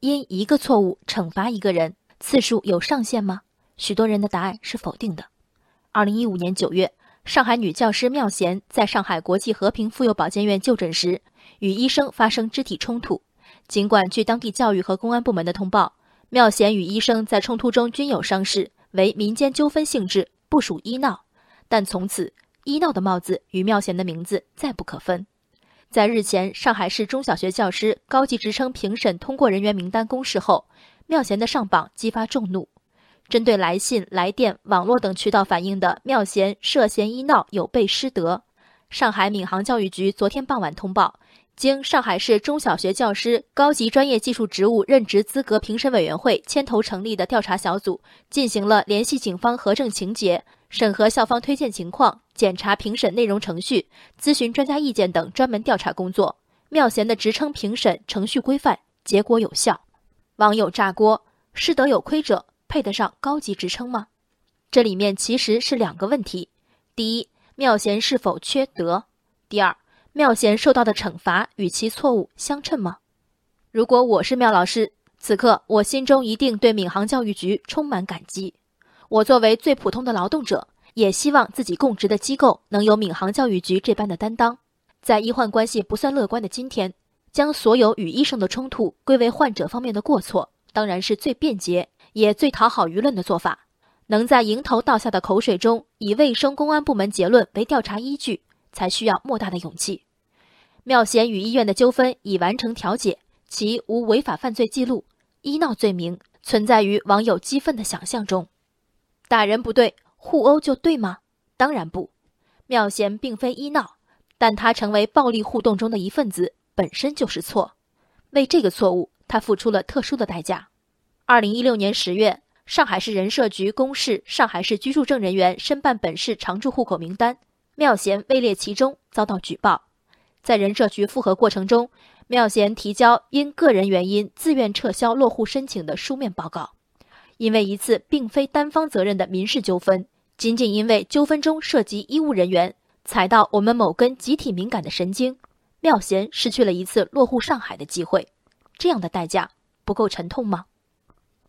因一个错误惩罚一个人，次数有上限吗？许多人的答案是否定的。二零一五年九月，上海女教师妙贤在上海国际和平妇幼保健院就诊时，与医生发生肢体冲突。尽管据当地教育和公安部门的通报，妙贤与医生在冲突中均有伤势，为民间纠纷性质，不属医闹，但从此医闹的帽子与妙贤的名字再不可分。在日前上海市中小学教师高级职称评审通过人员名单公示后，妙贤的上榜激发众怒。针对来信、来电、网络等渠道反映的妙贤涉嫌医闹有悖师德，上海闵行教育局昨天傍晚通报，经上海市中小学教师高级专业技术职务任职资格评审委员会牵头成立的调查小组，进行了联系警方核证情节、审核校方推荐情况、检查评审内容程序、咨询专家意见等专门调查工作。妙贤的职称评审程序规范，结果有效。网友炸锅：师德有亏者。配得上高级职称吗？这里面其实是两个问题：第一，妙贤是否缺德；第二，妙贤受到的惩罚与其错误相称吗？如果我是妙老师，此刻我心中一定对闵行教育局充满感激。我作为最普通的劳动者，也希望自己供职的机构能有闵行教育局这般的担当。在医患关系不算乐观的今天，将所有与医生的冲突归为患者方面的过错，当然是最便捷。也最讨好舆论的做法，能在迎头倒下的口水中以卫生公安部门结论为调查依据，才需要莫大的勇气。妙贤与医院的纠纷已完成调解，其无违法犯罪记录，医闹罪名存在于网友激愤的想象中。打人不对，互殴就对吗？当然不。妙贤并非医闹，但他成为暴力互动中的一份子，本身就是错。为这个错误，他付出了特殊的代价。二零一六年十月，上海市人社局公示上海市居住证人员申办本市常住户口名单，妙贤位列其中，遭到举报。在人社局复核过程中，妙贤提交因个人原因自愿撤销落户申请的书面报告。因为一次并非单方责任的民事纠纷，仅仅因为纠纷中涉及医务人员踩到我们某根集体敏感的神经，妙贤失去了一次落户上海的机会。这样的代价不够沉痛吗？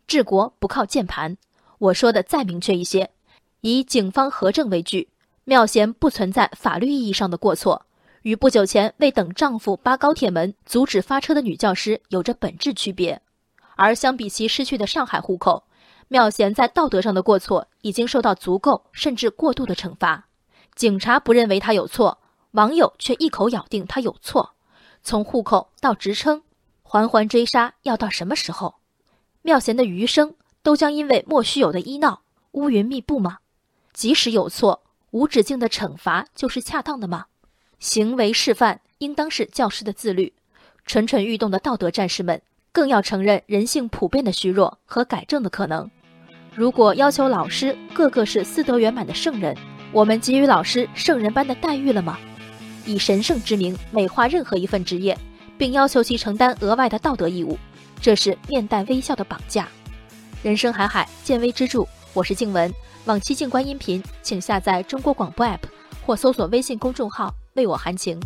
治国不靠键盘，我说的再明确一些，以警方核证为据，妙贤不存在法律意义上的过错，与不久前为等丈夫扒高铁门阻止发车的女教师有着本质区别。而相比其失去的上海户口，妙贤在道德上的过错已经受到足够甚至过度的惩罚。警察不认为他有错，网友却一口咬定他有错。从户口到职称，环环追杀要到什么时候？妙贤的余生都将因为莫须有的医闹乌云密布吗？即使有错，无止境的惩罚就是恰当的吗？行为示范应当是教师的自律，蠢蠢欲动的道德战士们更要承认人性普遍的虚弱和改正的可能。如果要求老师个个是私德圆满的圣人，我们给予老师圣人般的待遇了吗？以神圣之名美化任何一份职业，并要求其承担额外的道德义务。这是面带微笑的绑架。人生海海，见微知著。我是静文，往期静观音频，请下载中国广播 app 或搜索微信公众号“为我含情”。